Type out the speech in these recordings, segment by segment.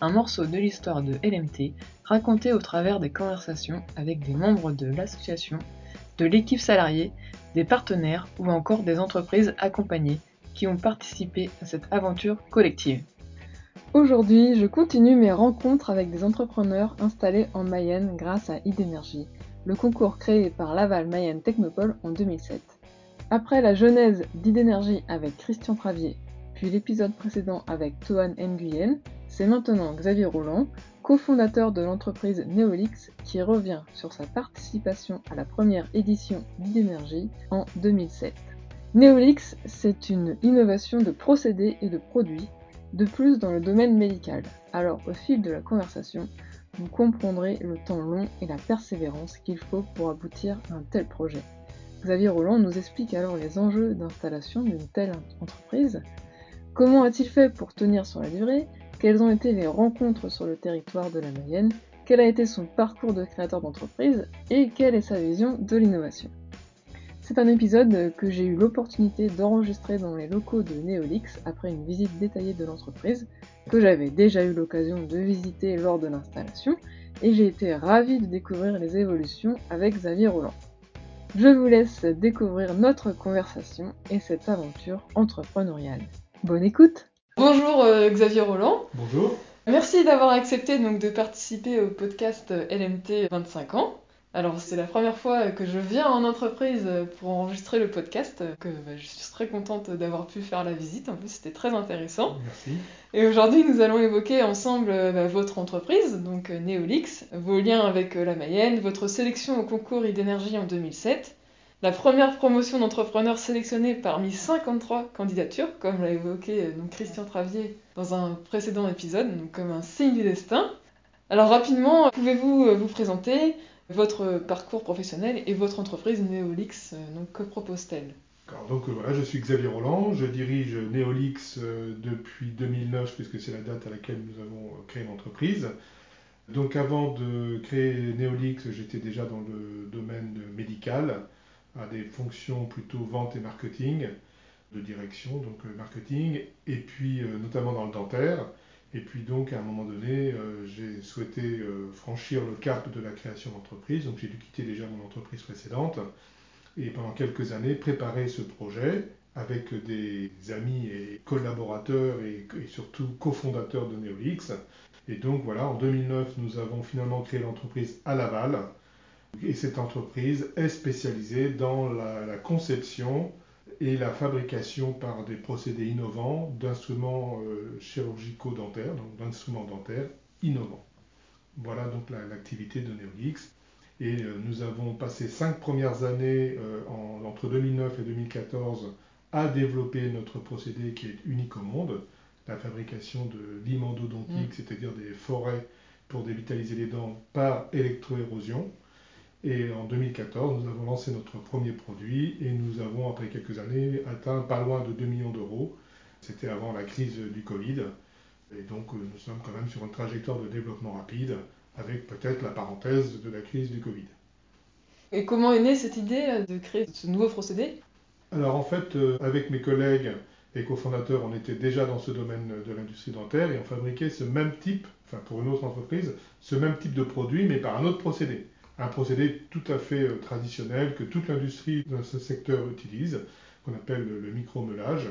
un morceau de l'histoire de LMT raconté au travers des conversations avec des membres de l'association, de l'équipe salariée, des partenaires ou encore des entreprises accompagnées qui ont participé à cette aventure collective. Aujourd'hui, je continue mes rencontres avec des entrepreneurs installés en Mayenne grâce à Idénergie, le concours créé par Laval Mayenne Technopole en 2007. Après la genèse d'Idénergie avec Christian Travier, puis l'épisode précédent avec Toan Nguyen, c'est maintenant Xavier Roland, cofondateur de l'entreprise Neolix, qui revient sur sa participation à la première édition d'Idénergie en 2007. Neolix, c'est une innovation de procédés et de produits, de plus dans le domaine médical. Alors au fil de la conversation, vous comprendrez le temps long et la persévérance qu'il faut pour aboutir à un tel projet. Xavier Roland nous explique alors les enjeux d'installation d'une telle entreprise. Comment a-t-il fait pour tenir sur la durée? Quelles ont été les rencontres sur le territoire de la Mayenne Quel a été son parcours de créateur d'entreprise Et quelle est sa vision de l'innovation C'est un épisode que j'ai eu l'opportunité d'enregistrer dans les locaux de Neolix après une visite détaillée de l'entreprise que j'avais déjà eu l'occasion de visiter lors de l'installation et j'ai été ravie de découvrir les évolutions avec Xavier Roland. Je vous laisse découvrir notre conversation et cette aventure entrepreneuriale. Bonne écoute Bonjour euh, Xavier Roland. Bonjour. Merci d'avoir accepté donc de participer au podcast LMT 25 ans. Alors c'est la première fois que je viens en entreprise pour enregistrer le podcast, que bah, je suis très contente d'avoir pu faire la visite, en plus c'était très intéressant. Merci. Et aujourd'hui nous allons évoquer ensemble bah, votre entreprise, donc Neolix, vos liens avec la Mayenne, votre sélection au concours d'Énergie en 2007, la première promotion d'entrepreneurs sélectionnée parmi 53 candidatures, comme l'a évoqué euh, Christian Travier dans un précédent épisode, comme un signe du destin. Alors rapidement, pouvez-vous euh, vous présenter votre parcours professionnel et votre entreprise Neolix, euh, que propose-t-elle? Donc voilà, je suis Xavier Roland, je dirige Neolix depuis 2009 puisque c'est la date à laquelle nous avons créé l'entreprise. Donc avant de créer Neolix, j'étais déjà dans le domaine médical, à des fonctions plutôt vente et marketing, de direction, donc euh, marketing, et puis euh, notamment dans le dentaire. Et puis donc à un moment donné, euh, j'ai souhaité franchir le cap de la création d'entreprise, donc j'ai dû quitter déjà mon entreprise précédente, et pendant quelques années préparer ce projet avec des amis et collaborateurs et, et surtout cofondateurs de Neolix. Et donc voilà, en 2009, nous avons finalement créé l'entreprise à Laval, et cette entreprise est spécialisée dans la, conception et la fabrication par des procédés innovants d'instruments euh, chirurgicaux dentaires, donc d'instruments dentaires innovants. Voilà donc l'activité de Neolix. Et euh, nous avons passé cinq premières années euh, entre 2009 et 2014 à développer notre procédé qui est unique au monde, la fabrication de l'imendodontique, mm. c'est-à-dire des forêts pour dévitaliser les dents par électroérosion. Et en 2014, nous avons lancé notre premier produit et nous avons, après quelques années, atteint pas loin de 2 millions d'euros. C'était avant la crise du Covid. Et donc, euh, nous sommes quand même sur une trajectoire de développement rapide, avec peut-être la parenthèse de la crise du Covid. Et comment est née cette idée de créer ce nouveau procédé? Alors, en fait, euh, avec mes collègues et cofondateurs, on était déjà dans ce domaine de l'industrie dentaire et on fabriquait ce même type, enfin pour une autre entreprise, ce même type de produit, mais par un autre procédé un procédé tout à fait euh, traditionnel que toute l'industrie dans ce secteur utilise, qu'on appelle le micro-meulage.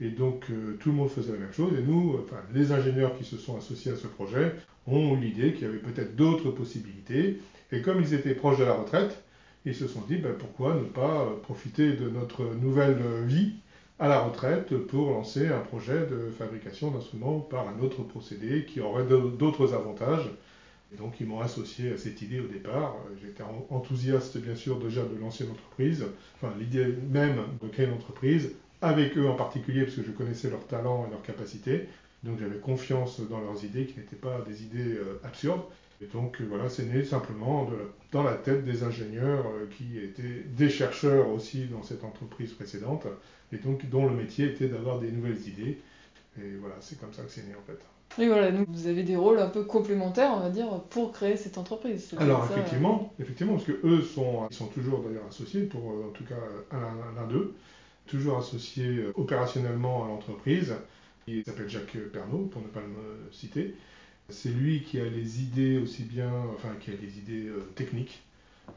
Et donc euh, tout le monde faisait la même chose. Et nous, enfin, les ingénieurs qui se sont associés à ce projet, ont eu l'idée qu'il y avait peut-être d'autres possibilités. Et comme ils étaient proches de la retraite, ils se sont dit ben, pourquoi ne pas euh, profiter de notre nouvelle vie à la retraite pour lancer un projet de fabrication d'instruments par un autre procédé qui aurait d'autres avantages et donc ils m'ont associé à cette idée au départ. J'étais enthousiaste bien sûr déjà de lancer l'entreprise, enfin l'idée même de créer l'entreprise, avec eux en particulier parce que je connaissais leurs talents et leurs capacités. Donc j'avais confiance dans leurs idées qui n'étaient pas des idées euh, absurdes. Et donc euh, voilà, c'est né simplement dans la tête des ingénieurs euh, qui étaient des chercheurs aussi dans cette entreprise précédente, et donc dont le métier était d'avoir des nouvelles idées. Et voilà, c'est comme ça que c'est né en fait. Et voilà, donc vous avez des rôles un peu complémentaires, on va dire, pour créer cette entreprise. C'est Alors ça, euh, effectivement, effectivement, parce que eux sont, ils sont toujours d'ailleurs associés, pour euh, en tout cas un- l'un d'eux, toujours associés euh, opérationnellement à l'entreprise. Il s'appelle Jacques Pernaud, pour ne pas le citer. C'est lui qui a les idées aussi bien, enfin qui a les idées techniques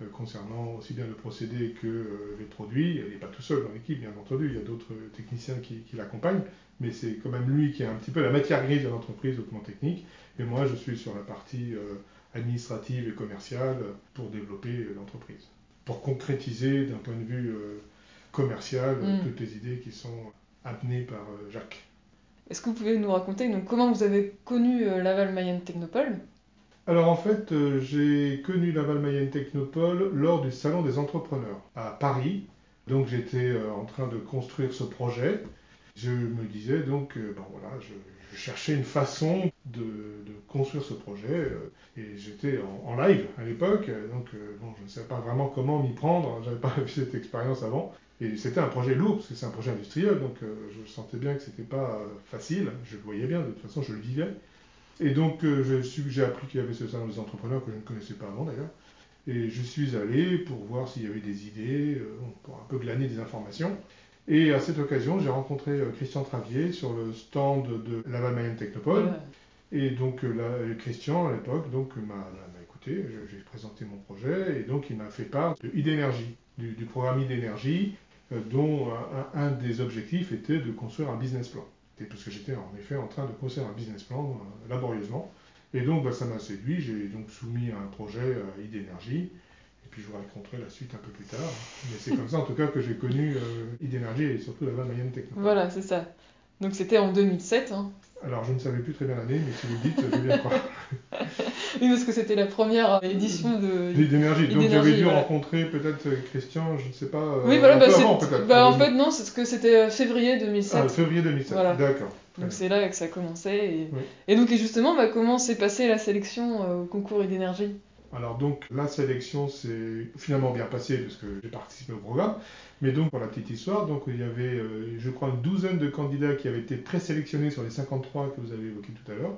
euh, concernant aussi bien le procédé que euh, les produits. Il n'est pas tout seul dans l'équipe, bien entendu, il y a d'autres techniciens qui, qui l'accompagnent, mais c'est quand même lui qui a un petit peu la matière grise de l'entreprise au plan technique. Et moi, je suis sur la partie euh, administrative et commerciale pour développer l'entreprise. Pour concrétiser d'un point de vue commercial Mm. toutes les idées qui sont amenées par Jacques. Est-ce que vous pouvez nous raconter donc, comment vous avez connu euh, Laval Mayenne Technopole? Alors en fait, euh, j'ai connu Laval Mayenne Technopole lors du Salon des entrepreneurs à Paris. Donc j'étais euh, en train de construire ce projet. Je me disais donc, euh, bon voilà, je, je cherchais une façon de, construire ce projet. et j'étais en, live à l'époque, donc bon, je ne savais pas vraiment comment m'y prendre. J'avais pas eu cette expérience avant. Et c'était un projet lourd, parce que c'est un projet industriel, donc je sentais bien que c'était pas facile. Je le voyais bien, de toute façon, je le vivais. Et donc, euh, j'ai appris qu'il y avait ce salon des entrepreneurs que je ne connaissais pas avant d'ailleurs. Et je suis allé pour voir s'il y avait des idées, euh, pour un peu glaner des informations. Et à cette occasion, j'ai rencontré euh, Christian Travier sur le stand de Laval Mayenne Technopole. Et donc euh, là, euh, Christian, à l'époque, donc m'a écouté, j'ai présenté mon projet, et donc il m'a fait part de idénergie, du, du programme idénergie, euh, dont un- un des objectifs était de construire un business plan. Parce que j'étais en effet en train de construire un business plan euh, laborieusement. Et donc bah, ça m'a séduit, j'ai donc soumis un projet à idénergie, et puis je vous raconterai la suite un peu plus tard. Mais c'est comme ça en tout cas que j'ai connu euh, idénergie et surtout la Mayenne Technopole. Voilà, c'est ça. Donc c'était en 2007. Hein. Alors je ne savais plus très bien l'année, mais si vous le dites, je vais bien croire. Oui, parce que c'était la première édition de. D'énergie. Donc j'avais dû voilà. rencontrer peut-être euh, Christian, je ne sais pas, euh, Oui, voilà, un bah, peu avant peut-être. bah, en fait, non, c'est ce que c'était euh, février 2007. Ah, février 2007, Voilà. d'accord. Donc c'est là que ça commençait. Et, Oui. et donc, et justement, bah, comment s'est passée la sélection au concours d'énergie? Alors donc la sélection s'est finalement bien passée parce que j'ai participé au programme. Mais donc pour la petite histoire, donc il y avait euh, je crois une douzaine de candidats qui avaient été présélectionnés sur les 53 que vous avez évoqués tout à l'heure.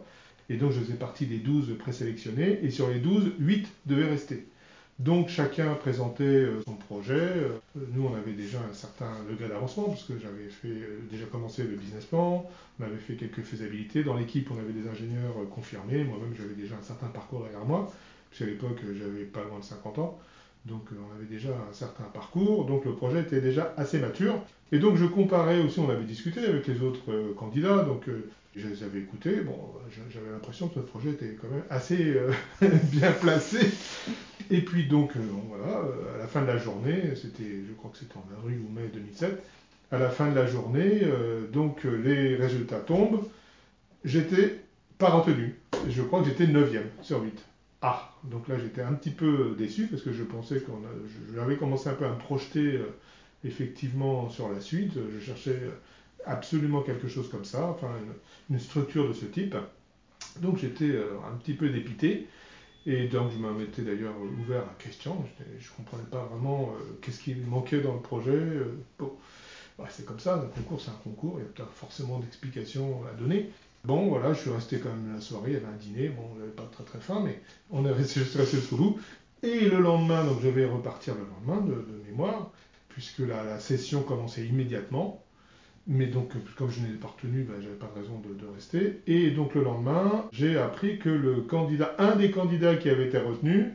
Et donc je faisais partie des 12 présélectionnés et sur les 12, 8 devaient rester. Donc chacun présentait euh, son projet. Euh, Nous on avait déjà un certain degré d'avancement parce que j'avais euh, déjà commencé le business plan, on avait fait quelques faisabilités. Dans l'équipe on avait des ingénieurs confirmés, moi-même j'avais déjà un certain parcours derrière moi. Puis à l'époque, j'avais pas loin de 50 ans. Donc euh, on avait déjà un certain parcours. Donc le projet était déjà assez mature. Et donc je comparais aussi, on avait discuté avec les autres euh, candidats. Donc euh, je les avais écoutés. Bon, j'a- j'avais l'impression que notre projet était quand même assez bien placé. Et puis donc, voilà, à la fin de la journée, c'était, je crois que c'était en avril ou mai 2007, à la fin de la journée, donc les résultats tombent. J'étais pas retenu. Je crois que j'étais 9e sur 8. Ah, donc là j'étais un petit peu déçu parce que je pensais qu'on je- j'avais commencé un peu à me projeter euh, effectivement sur la suite. Je cherchais absolument quelque chose comme ça, enfin une, structure de ce type. Donc j'étais euh, un petit peu dépité. Et donc je m'en étais d'ailleurs ouvert à Christian. Je ne comprenais pas vraiment euh, qu'est-ce qui manquait dans le projet. euh, bon, c'est comme ça, un concours c'est un concours, il n'y a forcément d'explications à donner. Bon, voilà, je suis resté quand même la soirée, il y avait un dîner, bon, j'avais pas très très faim, mais on est resté, resté sous bout. Et le lendemain, donc je vais repartir le lendemain de, mémoire, puisque la, session commençait immédiatement. Mais donc, comme je n'ai pas retenu, ben, j'avais pas de raison de, rester. Et donc le lendemain, j'ai appris que le candidat, un des candidats qui avait été retenu,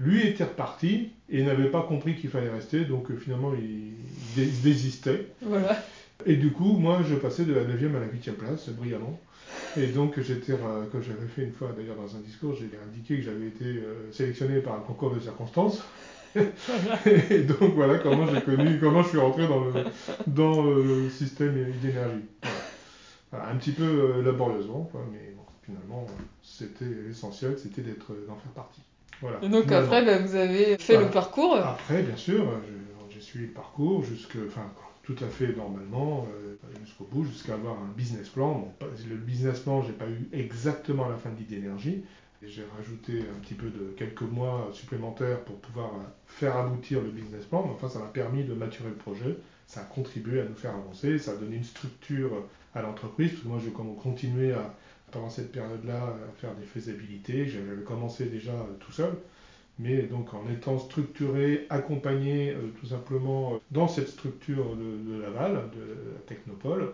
lui était reparti et n'avait pas compris qu'il fallait rester, donc euh, finalement il, il désistait. Voilà. Et du coup, moi, je passais de la 9e à la 8e place, brillamment. Et donc, j'étais, euh, comme j'avais fait une fois d'ailleurs dans un discours, j'ai indiqué que j'avais été euh, sélectionné par un concours de circonstances. Et donc, voilà comment j'ai connu, comment je suis rentré dans le, dans le système d'énergie. Voilà. Voilà, un petit peu euh, laborieusement, quoi, mais bon, finalement, euh, c'était l'essentiel, c'était d'être, d'en faire partie. Voilà. Et donc après, bah, vous avez fait le parcours. Après, bien sûr, euh, j'ai suivi le parcours jusque, enfin, tout à fait normalement, euh, jusqu'au bout, jusqu'à avoir un business plan. Bon, le business plan, j'ai pas eu exactement la fin de l'idée d'énergie, J'ai rajouté un petit peu de quelques mois supplémentaires pour pouvoir faire aboutir le business plan. Enfin, ça m'a permis de maturer le projet. Ça a contribué à nous faire avancer. Ça a donné une structure à l'entreprise. Parce moi, j'ai continué à, pendant cette période-là à faire des faisabilités. J'avais commencé déjà tout seul. Mais donc en étant structuré, accompagné euh, tout simplement dans cette structure de, de Laval, de la Technopole,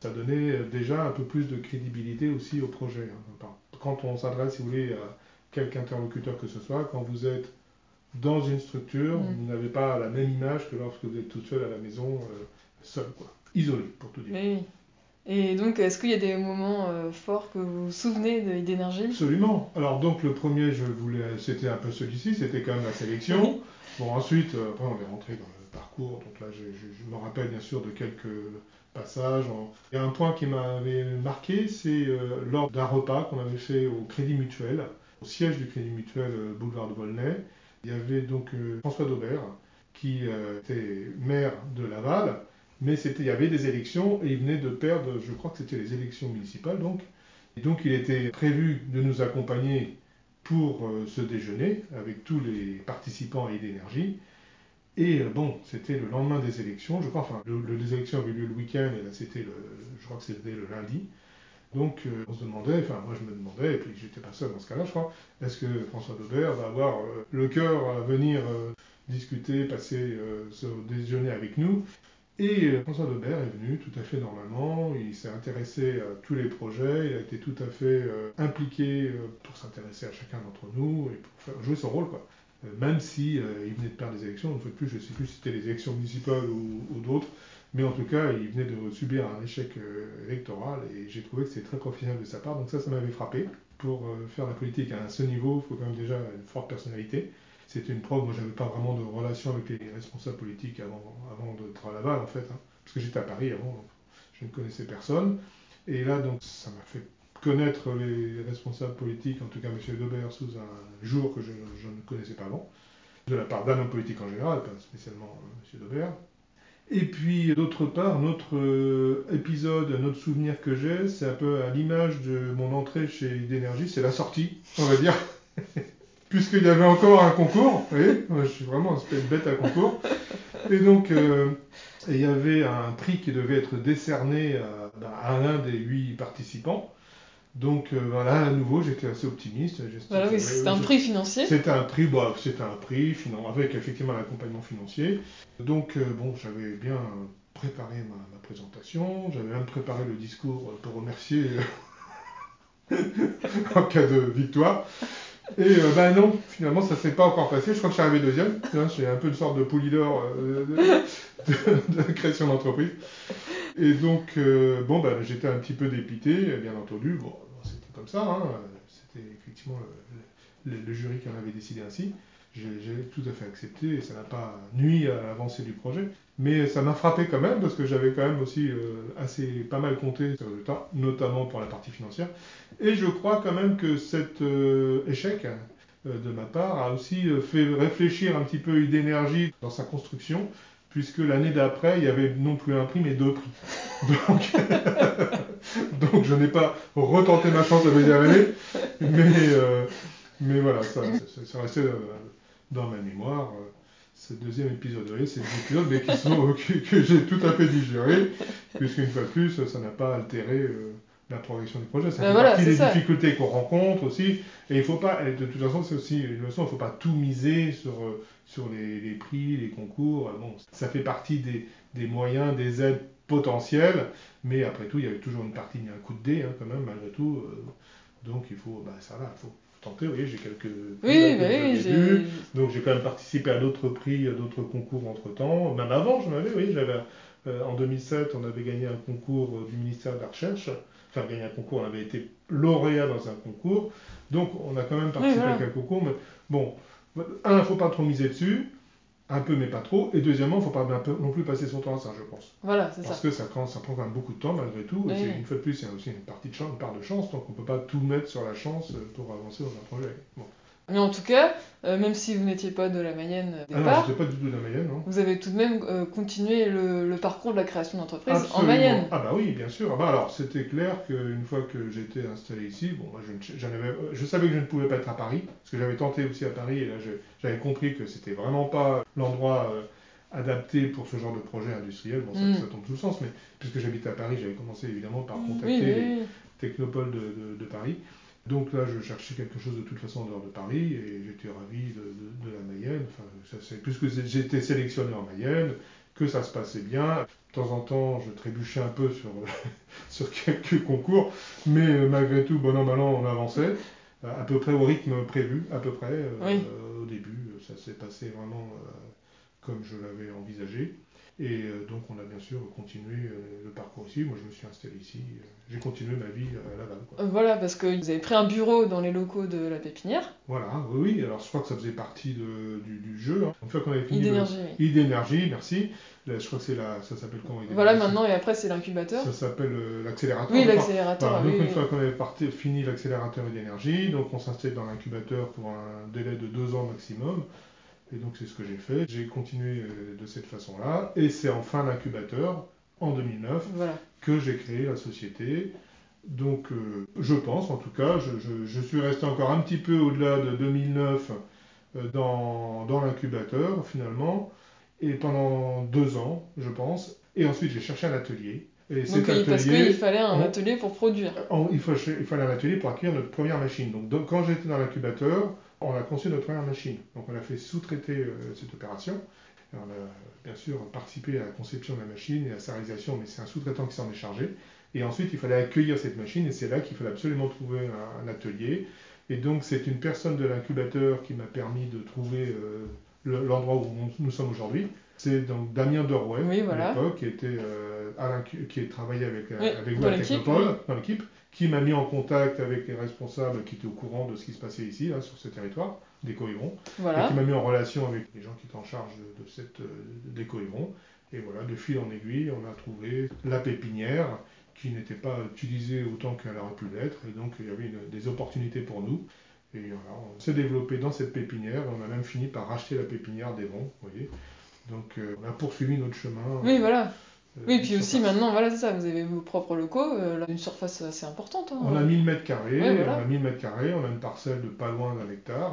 ça donnait déjà un peu plus de crédibilité aussi au projet. Hein. Quand on s'adresse, si vous voulez, à quelque interlocuteur que ce soit, quand vous êtes dans une structure, mm. vous n'avez pas la même image que lorsque vous êtes tout seul à la maison, euh, seul, quoi. Isolé, pour tout dire. Oui. Et donc, est-ce qu'il y a des moments euh, forts que vous vous souvenez d'énergie? Absolument. Alors, donc, le premier, je voulais, c'était un peu celui-ci, c'était quand même la sélection. Bon, ensuite, euh, après, on est rentré dans le parcours. Donc là, je, je, me rappelle bien sûr de quelques passage. Il y a un point qui m'avait marqué, c'est euh, lors d'un repas qu'on avait fait au Crédit Mutuel, au siège du Crédit Mutuel boulevard de Volnay. Il y avait donc François Daubert, qui était maire de Laval, mais il y avait des élections et il venait de perdre, je crois que c'était les élections municipales donc. Et donc il était prévu de nous accompagner pour ce déjeuner avec tous les participants et d'énergie. Et euh, bon, c'était le lendemain des élections, je crois, enfin, le, les élections avaient lieu le week-end, et là c'était le, je crois que c'était le lundi. Donc euh, on se demandait, enfin moi je me demandais, et puis j'étais pas seul dans ce cas-là, je crois, est-ce que François Daubert va avoir euh, le cœur à venir discuter, passer ce déjeuner avec nous? Et François Daubert est venu tout à fait normalement, il s'est intéressé à tous les projets, il a été tout à fait impliqué pour s'intéresser à chacun d'entre nous et pour faire, jouer son rôle quoi. Euh, même si euh, il venait de perdre les élections, une fois de plus, je ne sais plus si c'était les élections municipales ou, d'autres, mais en tout cas, il venait de subir un échec euh, électoral et j'ai trouvé que c'était très professionnel de sa part, donc ça, ça m'avait frappé. Pour faire la politique à ce niveau, il faut quand même déjà une forte personnalité. C'était une preuve, moi j'avais pas vraiment de relation avec les responsables politiques avant, avant d'être à Laval en fait, hein, parce que j'étais à Paris avant, je ne connaissais personne. Et là, donc, ça m'a fait connaître les responsables politiques, en tout cas M. Daubert, sous un jour que je, ne connaissais pas avant, de la part d'un homme politique en général, pas spécialement euh, M. Daubert. Et puis, d'autre part, notre euh, épisode, notre souvenir que j'ai, c'est un peu à l'image de mon entrée chez D'énergie, c'est la sortie, on va dire. Puisqu'il y avait encore un concours, vous voyez, moi, je suis vraiment une bête à concours. Et donc, euh, il y avait un prix qui devait être décerné à, à l'un des huit participants. Donc euh, voilà, à nouveau, j'étais assez optimiste. Voilà, oui, c'était un prix financier. C'était un prix, bah, c'était un prix avec effectivement l'accompagnement financier. Donc euh, bon, j'avais bien préparé ma, présentation, j'avais même préparé le discours pour remercier en cas de victoire. Et ben non, finalement, ça s'est pas encore passé. Je crois que je arrivé deuxième. J'ai un peu une sorte de pouli d'or de, création d'entreprise. Et donc, bon, ben, j'étais un petit peu dépité, bien entendu. Bon, comme ça. Hein. C'était effectivement le, jury qui en avait décidé ainsi. J'ai tout à fait accepté et ça n'a pas nuit à l'avancée du projet. Mais ça m'a frappé quand même parce que j'avais quand même aussi euh, assez pas mal compté sur le résultat, notamment pour la partie financière. Et je crois quand même que cet euh, échec euh, de ma part a aussi fait réfléchir un petit peu d'énergie dans sa construction puisque l'année d'après, il y avait non plus un prix, mais deux prix. Donc, je n'ai pas retenté ma chance deuxième année, mais, euh, mais voilà, ça, restait dans ma mémoire. Euh, ce deuxième épisode, c'est des épisodes mais qui sont, que, j'ai tout à fait digéré, puisqu'une fois de plus, ça n'a pas altéré la progression du projet. Ça fait partie des difficultés qu'on rencontre aussi. Et il faut pas, de toute façon, c'est aussi une leçon, il ne faut pas tout miser sur, sur les, les, prix, les concours. Bon, ça fait partie des, des, moyens, des aides potentielles, mais après tout, il y avait toujours une partie, il y a un coup de dé hein, quand même, malgré tout. Euh, donc il faut, bah, ça va, il faut Vous voyez, j'ai quelques oui, bah oui, Donc j'ai quand même participé à d'autres prix, à d'autres concours entre temps. Même avant, je m'avais, oui, j'avais. Euh, en 2007, on avait gagné un concours du ministère de la Recherche. Faire gagner un concours, on avait été lauréat dans un concours, donc on a quand même participé à quelques concours, mais bon, un, il ne faut pas trop miser dessus, un peu mais pas trop, et deuxièmement, il ne faut pas non plus passer son temps à ça, je pense. Voilà, c'est ça. Parce que ça prend, ça prend quand même beaucoup de temps malgré tout, et une fois de plus, il y a aussi une partie de chance, une part de chance, donc on ne peut pas tout mettre sur la chance pour avancer dans un projet. Bon. Mais en tout cas, euh, même si vous n'étiez pas de la Mayenne au Ah non, départ, j'étais pas du tout de la Mayenne, non vous avez tout de même euh, continué le, le parcours de la création d'entreprise en. Mayenne. Ah bah oui, bien sûr. Ah bah alors, c'était clair qu'une fois que j'étais installé ici, bon, moi, je, avais- je savais que je ne pouvais pas être à Paris, parce que j'avais tenté aussi à Paris, et là, j'avais compris que c'était vraiment pas l'endroit euh, adapté pour ce genre de projet industriel. Bon, ça, Mm. ça tombe sous le sens, mais puisque j'habitais à Paris, j'avais commencé évidemment par Oui, contacter oui, les technopoles de, de- de Paris. Donc là, je cherchais quelque chose de toute façon en dehors de Paris, et j'étais ravi de, de- de la Mayenne. Enfin, ça, c'est, puisque j'étais sélectionné en Mayenne, que ça se passait bien. De temps en temps, je trébuchais un peu sur, sur quelques concours, mais euh, malgré tout, bon an, mal an, on avançait, euh, à peu près au rythme prévu, à peu près. euh, Oui. euh, au début, ça s'est passé vraiment euh, comme je l'avais envisagé. Et euh, donc, on a bien sûr continué euh, le parcours ici. Moi, je me suis installé ici. euh, J'ai continué ma vie à Laval. quoi. Voilà, parce que vous avez pris un bureau dans les locaux de la pépinière, Voilà, oui, oui. Alors, je crois que ça faisait partie de- du, du jeu. hein. Une fois qu'on avait fini le- idénergie. oui. Idénergie, merci. Là, je crois que c'est la, ça s'appelle comment Idénergie Voilà, maintenant et après c'est l'incubateur. Ça s'appelle euh, l'accélérateur. Oui, l'accélérateur. Oui, donc une fois qu'on avait parti- fini l'accélérateur et d'énergie, donc on s'installe dans l'incubateur pour un délai de deux ans maximum. Et donc c'est ce que j'ai fait. J'ai continué euh, de cette façon-là. Et c'est en fin d'incubateur, en 2009, Voilà. que j'ai créé la société. Donc euh, je pense, en tout cas, je, je- je suis resté encore un petit peu au-delà de 2009 euh, dans, dans l'incubateur finalement. Et pendant deux ans, je pense. Et ensuite j'ai cherché un atelier. Et Donc oui, parce atelier- qu'il fallait un atelier pour produire. en- il, faut- il fallait un atelier pour acquérir notre première machine. Donc, donc, quand j'étais dans l'incubateur, on a conçu notre première machine. Donc on a fait sous-traiter euh, cette opération. Et on a bien sûr participé à la conception de la machine et à sa réalisation, mais c'est un sous-traitant qui s'en est chargé. Et ensuite, il fallait accueillir cette machine et c'est là qu'il fallait absolument trouver un, un atelier. Et donc c'est une personne de l'incubateur qui m'a permis de trouver euh, le- l'endroit où nous sommes aujourd'hui. C'est donc Damien Oui, voilà. à l'époque, qui, était, euh, l'incu- qui travaillait avec, euh, Oui, avec vous à Technopole, oui. dans l'équipe, qui m'a mis en contact avec les responsables qui étaient au courant de ce qui se passait ici, là, sur ce territoire, des Cohérons, et Voilà. qui m'a mis en relation avec les gens qui étaient en charge de, de cette, euh, des Cohérons. Et voilà, de fil en aiguille, on a trouvé la pépinière qui n'était pas utilisée autant qu'elle aurait pu l'être, et donc il y avait une- des opportunités pour nous. Et voilà, on s'est développé dans cette pépinière, et on a même fini par racheter la pépinière d'Evron, vous voyez. Donc euh, on a poursuivi notre chemin. Oui, voilà. euh, Oui, puis aussi maintenant, voilà, c'est ça, vous avez vos propres locaux, euh, une surface assez importante. hein. On a 1000 mètres carrés, Ouais, voilà. on a 1000 mètres carrés, on a une parcelle de pas loin d'un hectare,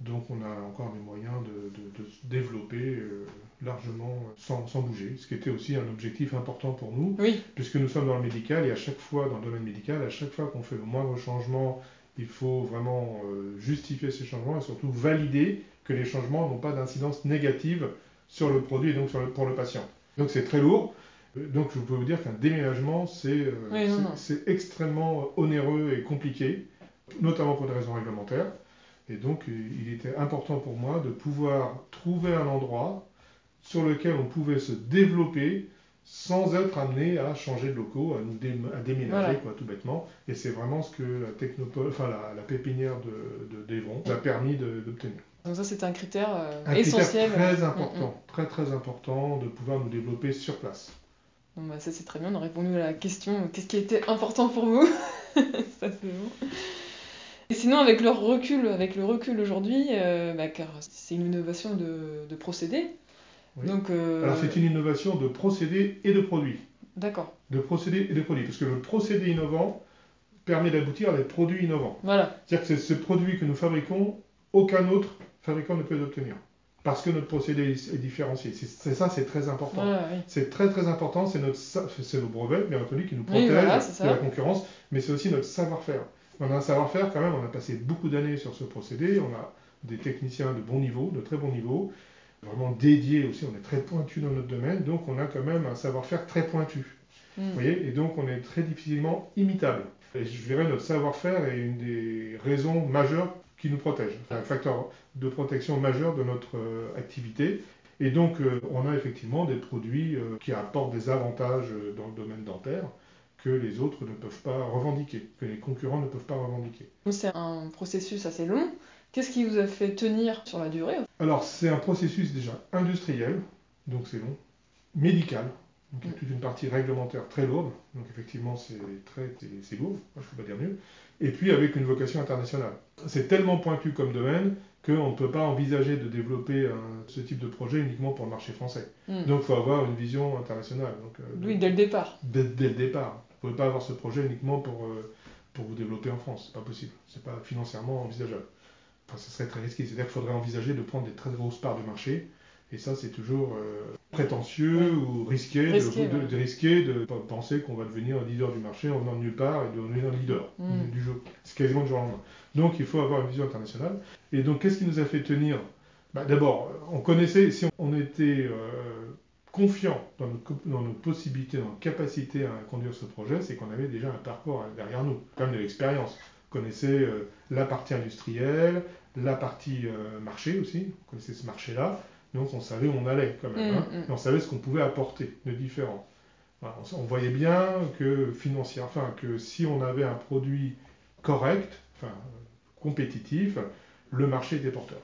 donc on a encore des moyens de, de- de se développer euh, largement sans, sans bouger, ce qui était aussi un objectif important pour nous, Oui, puisque nous sommes dans le médical et à chaque fois, dans le domaine médical, à chaque fois qu'on fait le moindre changement, il faut vraiment euh, justifier ces changements et surtout valider que les changements n'ont pas d'incidence négative sur le produit et donc sur le- pour le patient. Donc c'est très lourd. Euh, Donc je peux vous dire qu'un déménagement, c'est euh, Oui, extrêmement onéreux et compliqué, notamment pour des raisons réglementaires. Et donc euh, il était important pour moi de pouvoir trouver un endroit sur lequel on pouvait se développer sans être amené à changer de locaux, à nous dé- à déménager, Voilà. quoi, tout bêtement. Et c'est vraiment ce que la technopole, enfin la, la pépinière de, de d'Evron a permis d'obtenir. Donc ça c'est un critère euh, Un essentiel. critère très Mm, important, très très important de pouvoir nous développer sur place. mm. Bon, bah, ça c'est très bien, on a répondu à la question qu'est-ce qui était important pour vous Ça c'est bon. Et sinon, avec le recul, avec le recul aujourd'hui, euh, bah, car c'est une innovation de, de procédé. Oui. Donc, euh, Alors c'est une innovation de procédé et de produit. D'accord, De procédé et de produit. Parce que le procédé innovant permet d'aboutir à des produits innovants. voilà. C'est-à-dire que c'est ce produit que nous fabriquons, aucun autre fabricant ne peut l'obtenir. Parce que notre procédé est différencié. C'est ça, c'est très important. C'est très très important, c'est notre c'est nos brevets, bien entendu, qui nous Oui, protègent voilà, de la concurrence, mais c'est aussi notre savoir-faire. On a un savoir-faire quand même, on a passé beaucoup d'années sur ce procédé, on a des techniciens de bon niveau, de très bon niveau, vraiment dédiés aussi, on est très pointu dans notre domaine, donc on a quand même un savoir-faire très pointu. Mm. Vous voyez, et donc on est très difficilement imitable. Et je dirais notre savoir-faire est une des raisons majeures qui nous protège, enfin, un facteur de protection majeur de notre euh, activité. Et donc euh, on a effectivement des produits euh, qui apportent des avantages dans le domaine dentaire que les autres ne peuvent pas revendiquer, que les concurrents ne peuvent pas revendiquer. C'est un processus assez long. Qu'est-ce qui vous a fait tenir sur la durée? Alors c'est un processus déjà industriel, donc c'est long, médical, Donc il y a toute une partie réglementaire très lourde. Donc effectivement, c'est très, c'est- c'est lourd. Je ne peux pas dire mieux. Et puis avec une vocation internationale. C'est tellement pointu comme domaine qu'on ne peut pas envisager de développer un- ce type de projet uniquement pour le marché français. Mm. Donc il faut avoir une vision internationale. Donc, euh, Oui, dès le départ. dès, dès le départ. Vous ne pouvez pas avoir ce projet uniquement pour, euh, pour vous développer en France. C'est pas possible. C'est pas financièrement envisageable. Enfin, ce serait très risqué. C'est-à-dire qu'il faudrait envisager de prendre des très grosses parts de marché. Et ça, c'est toujours euh, prétentieux ou risqué, Risqué, de, de- ouais. de risquer de penser qu'on va devenir un leader du marché en venant de nulle part et de devenir un leader Mm. du jeu. C'est quasiment du jour au lendemain. Donc il faut avoir une vision internationale. Et donc qu'est-ce qui nous a fait tenir? Bah, D'abord, on connaissait, si on était euh, confiant dans nos, co- dans nos possibilités, dans nos capacités à conduire ce projet, c'est qu'on avait déjà un parcours derrière nous, quand même de l'expérience. On connaissait euh, la partie industrielle, la partie euh, marché aussi, on connaissait ce marché-là, donc on savait où on allait quand même, Mm, hein, mm. et on savait ce qu'on pouvait apporter de différent. Voilà, on, voyait bien que financier, enfin que si on avait un produit correct, enfin compétitif, le marché était porteur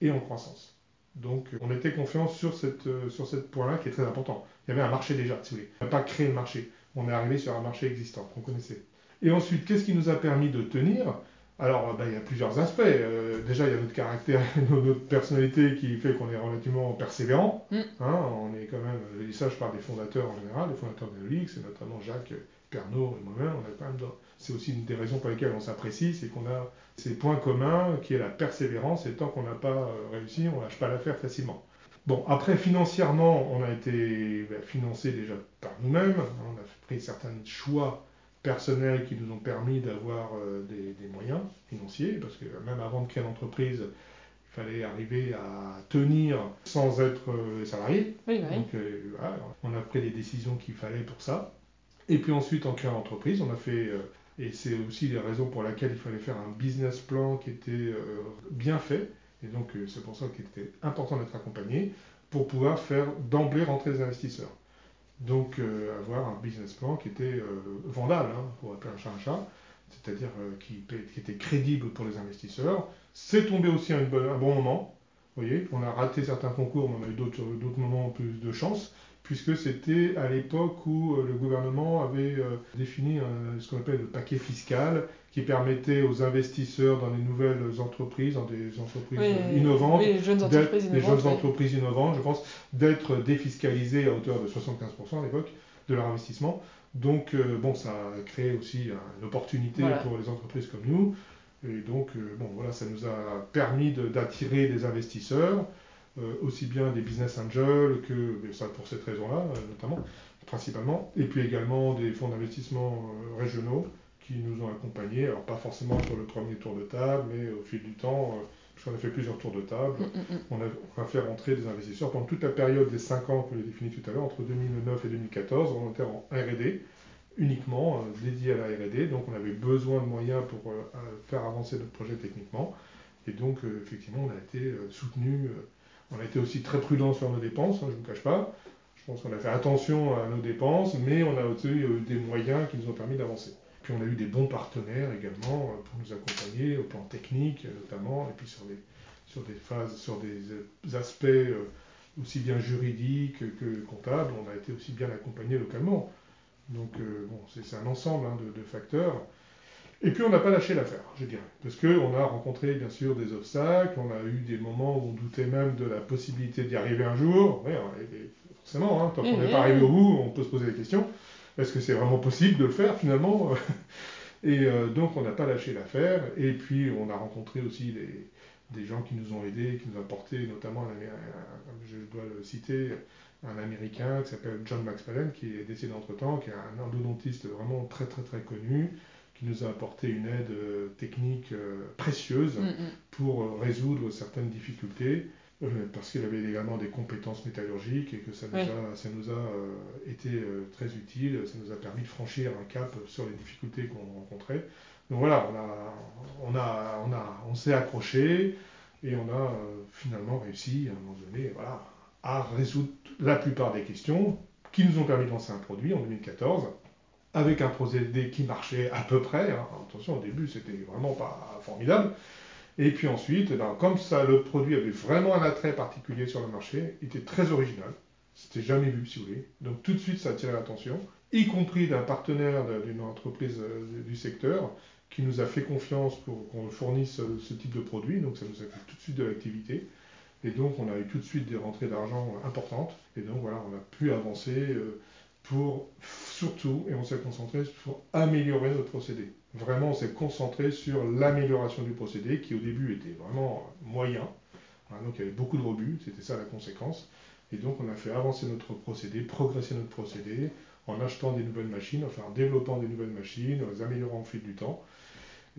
et en croissance. Donc euh, on était confiant sur cette euh, sur cette point-là qui est très important. Il y avait un marché déjà, si vous voulez. On n'a pas créé le marché. On est arrivé sur un marché existant qu'on connaissait. Et ensuite, qu'est-ce qui nous a permis de tenir? Alors, bah, il y a plusieurs aspects. Euh, déjà, il y a notre caractère, notre personnalité qui fait qu'on est relativement persévérant. Mm. Hein, on est quand même, je dis ça, je parle des fondateurs en général, des fondateurs de Neolix, et notamment Jacques Pernaud et moi-même. C'est aussi une des raisons pour lesquelles on s'apprécie, c'est qu'on a ces points communs qui est la persévérance. Et tant qu'on n'a pas euh, réussi, on lâche pas l'affaire facilement. Bon, après, financièrement, on a été ben, financé déjà par nous-mêmes. On a pris certains choix personnels qui nous ont permis d'avoir euh, des, des moyens financiers, parce que même avant de créer l'entreprise, il fallait arriver à tenir sans être euh, salarié. Oui, bah oui. Donc euh, voilà, on a pris les décisions qu'il fallait pour ça. Et puis ensuite, en créant l'entreprise, on a fait, et c'est aussi les raisons pour lesquelles il fallait faire un business plan qui était euh, bien fait. Et donc euh, c'est pour ça qu'il était important d'être accompagné pour pouvoir faire d'emblée rentrer les investisseurs. Donc euh, avoir un business plan qui était euh, vendable, hein, pour appeler un chat un chat, c'est-à-dire euh, qui, était crédible pour les investisseurs. C'est tombé aussi à un bon moment. Vous voyez, on a raté certains concours, on a eu d'autres moments plus de chance, puisque c'était à l'époque où le gouvernement avait défini ce qu'on appelle le paquet fiscal, qui permettait aux investisseurs dans les nouvelles entreprises, dans des entreprises Oui, innovantes, oui, les jeunes entreprises les innovantes. jeunes oui. entreprises innovantes, je pense, d'être défiscalisées à hauteur de 75% à l'époque de leur investissement. Donc, euh, bon, ça a créé aussi une opportunité Voilà. pour les entreprises comme nous. Et donc, euh, bon, voilà, ça nous a permis de- d'attirer des investisseurs, euh, aussi bien des business angels que, mais ça pour cette raison-là, notamment, principalement, et puis également des fonds d'investissement régionaux qui nous ont accompagnés, alors pas forcément sur le premier tour de table, mais au fil du temps, euh, puisqu'on a fait plusieurs tours de table, Mm, mm, mm. on a, on a fait rentrer des investisseurs. Pendant toute la période des 5 ans que j'ai défini tout à l'heure, entre 2009 et 2014, on était en R&D, uniquement euh, dédié à la R&D, donc on avait besoin de moyens pour euh, faire avancer notre projet techniquement, et donc euh, effectivement on a été soutenu, on a été aussi très prudent sur nos dépenses, hein, je ne vous cache pas, je pense qu'on a fait attention à nos dépenses, mais on a aussi eu des moyens qui nous ont permis d'avancer. Puis on a eu des bons partenaires également euh, pour nous accompagner au plan technique euh, notamment, et puis sur des, sur des phases, sur des euh, aspects aussi bien juridiques que comptables, on a été aussi bien accompagné localement. Donc bon, c'est un ensemble hein, de, de facteurs. Et puis on n'a pas lâché l'affaire, je dirais, parce qu'on a rencontré bien sûr des obstacles, on a eu des moments où on doutait même de la possibilité d'y arriver un jour. Ouais, et- forcément, hein, tant qu'on Mhm. n'est pas arrivé au bout, on peut se poser des questions. Est-ce que c'est vraiment possible de le faire finalement Et euh, donc on n'a pas lâché l'affaire. Et puis on a rencontré aussi des, des gens qui nous ont aidés, qui nous ont apporté, notamment, un, un- je dois le citer, un Américain qui s'appelle John Maxwell, qui est décédé entre-temps, qui est un endodontiste vraiment très très très connu, qui nous a apporté une aide euh, technique euh, précieuse Mm, mm. pour résoudre certaines difficultés, parce qu'il avait également des compétences métallurgiques et que ça nous a, ça nous a euh, été euh, très utile, ça nous a permis de franchir un cap sur les difficultés qu'on rencontrait. Donc voilà, on, a, on, a, on, a, on s'est accroché et on a euh, finalement réussi à un moment donné voilà, à résoudre la plupart des questions qui nous ont permis de lancer un produit en 2014 avec un procédé qui marchait à peu près. hein. Attention, au début, c'était vraiment pas formidable. Et puis ensuite, eh ben, comme ça, le produit avait vraiment un attrait particulier sur le marché, il était très original. C'était jamais vu, si vous voulez. Donc tout de suite, ça a attiré l'attention, y compris d'un partenaire d'une entreprise euh, du secteur qui nous a fait confiance pour qu'on fournisse ce type de produit. Donc ça nous a fait tout de suite de l'activité. Et donc on a eu tout de suite des rentrées d'argent importantes. Et donc voilà, on a pu avancer euh, pour surtout, et on s'est concentré pour améliorer notre procédé. Vraiment, on s'est concentré sur l'amélioration du procédé qui au début était vraiment moyen. donc il y avait beaucoup de rebuts, c'était ça la conséquence. Et donc on a fait avancer notre procédé, progresser notre procédé en achetant des nouvelles machines, enfin en développant des nouvelles machines, en les améliorant au fil du temps.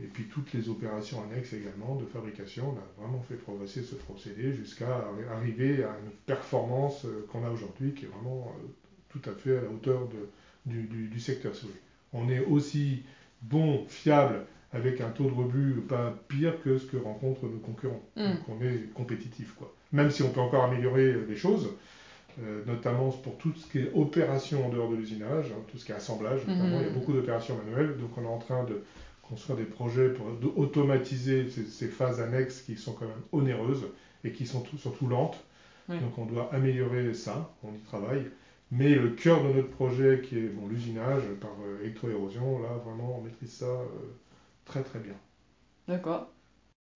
Et puis toutes les opérations annexes également de fabrication, on a vraiment fait progresser ce procédé jusqu'à arriver à une performance euh, qu'on a aujourd'hui qui est vraiment euh, tout à fait à la hauteur du, secteur On est aussi bon, fiable, avec un taux de rebut pas pire que ce que rencontrent nos concurrents. Hmm. Donc on est compétitif. Quoi. Même si on peut encore améliorer les choses, euh, notamment pour tout ce qui est opération en dehors de l'usinage, hein, tout ce qui est assemblage, notamment, il y a beaucoup d'opérations manuelles, donc on est en train de construire des projets pour automatiser ces, phases annexes qui sont quand même onéreuses et qui sont surtout lentes. Donc on doit améliorer ça, on y travaille. Mais le cœur de notre projet, qui est bon, l'usinage par euh, électroérosion, là vraiment on maîtrise ça euh, très très bien. D'accord.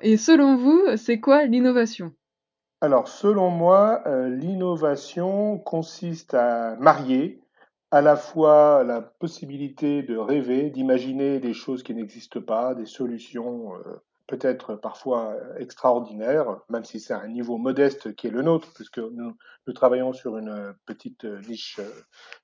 Et selon vous, c'est quoi l'innovation? Alors selon moi, euh, l'innovation consiste à marier à la fois la possibilité de rêver, d'imaginer des choses qui n'existent pas, des solutions euh, peut-être parfois extraordinaires, même si c'est un niveau modeste qui est le nôtre, puisque nous, travaillons sur une petite niche euh,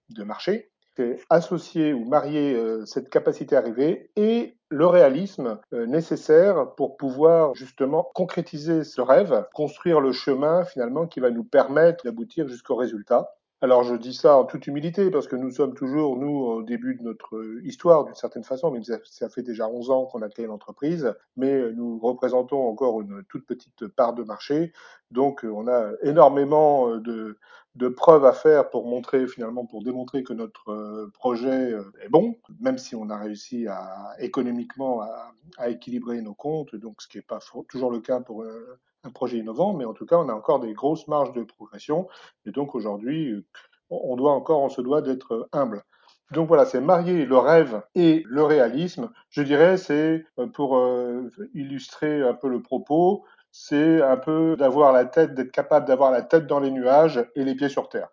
de marché. C'est associer ou marier euh, cette capacité à rêver et le réalisme nécessaire pour pouvoir justement concrétiser ce rêve, construire le chemin finalement qui va nous permettre d'aboutir jusqu'au résultat. Alors je dis ça en toute humilité parce que nous sommes toujours, nous, au début de notre histoire d'une certaine façon, mais ça fait déjà 11 ans qu'on a créé l'entreprise, mais nous représentons encore une toute petite part de marché, donc on a énormément de, de preuves à faire pour montrer finalement, pour démontrer que notre projet est bon, même si on a réussi à économiquement à, à équilibrer nos comptes, donc ce qui n'est pas toujours le cas pour un projet innovant, mais en tout cas, on a encore des grosses marges de progression. Et donc aujourd'hui, on doit encore, on se doit d'être humble. Donc voilà, c'est marier le rêve et le réalisme. Je dirais, c'est euh, pour euh, illustrer un peu le propos, c'est un peu d'avoir la tête, d'être capable d'avoir la tête dans les nuages et les pieds sur terre.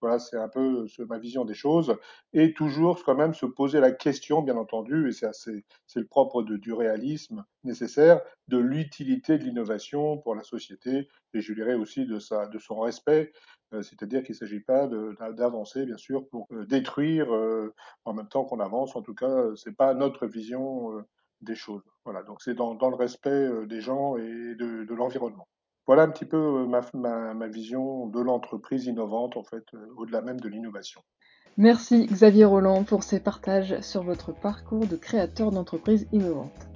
Voilà, c'est un peu ma vision des choses. Et toujours quand même se poser la question, bien entendu, et c'est c'est le propre du réalisme nécessaire, de l'utilité de l'innovation pour la société, et je dirais aussi de, son respect, euh, c'est-à-dire qu'il ne s'agit pas d'avancer, bien sûr, pour euh, détruire euh, en même temps qu'on avance. En tout cas, c'est pas notre vision des choses. Voilà, donc c'est dans, le respect des gens et de l'environnement. Voilà un petit peu euh, ma, vision de l'entreprise innovante, en fait, euh, au-delà même de l'innovation. Merci Xavier Roland pour ces partages sur votre parcours de créateur d'entreprise innovante.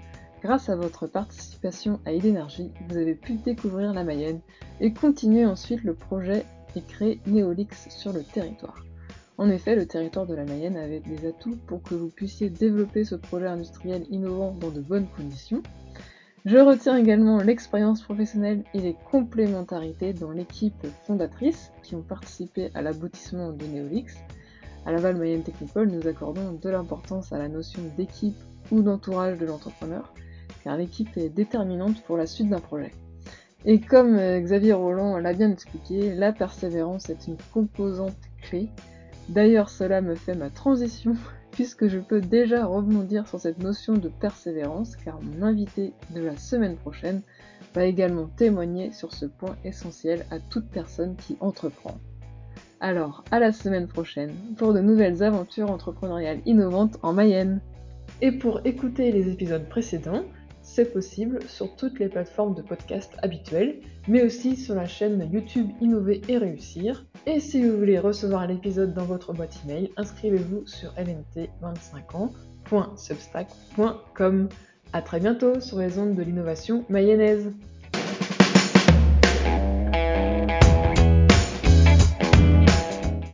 Grâce à votre participation à Idénergie, vous avez pu découvrir la Mayenne et continuer ensuite le projet et créer Neolix sur le territoire. En effet, le territoire de la Mayenne avait des atouts pour que vous puissiez développer ce projet industriel innovant dans de bonnes conditions, je retiens également l'expérience professionnelle et les complémentarités dans l'équipe fondatrice qui ont participé à l'aboutissement de Neolix. À Laval Mayenne Technopole, nous accordons de l'importance à la notion d'équipe ou d'entourage de l'entrepreneur, car l'équipe est déterminante pour la suite d'un projet. Et comme euh, Xavier Roland l'a bien expliqué, la persévérance est une composante clé. D'ailleurs, cela me fait ma transition puisque je peux déjà rebondir sur cette notion de persévérance car mon invité de la semaine prochaine va également témoigner sur ce point essentiel à toute personne qui entreprend. Alors, à la semaine prochaine pour de nouvelles aventures entrepreneuriales innovantes en Mayenne. Et pour écouter les épisodes précédents, c'est possible sur toutes les plateformes de podcast habituelles, mais aussi sur la chaîne YouTube Innover et Réussir. Et si vous voulez recevoir l'épisode dans votre boîte email, inscrivez-vous sur lmt25ans.substack.com. A très bientôt sur les ondes de l'innovation mayonnaise.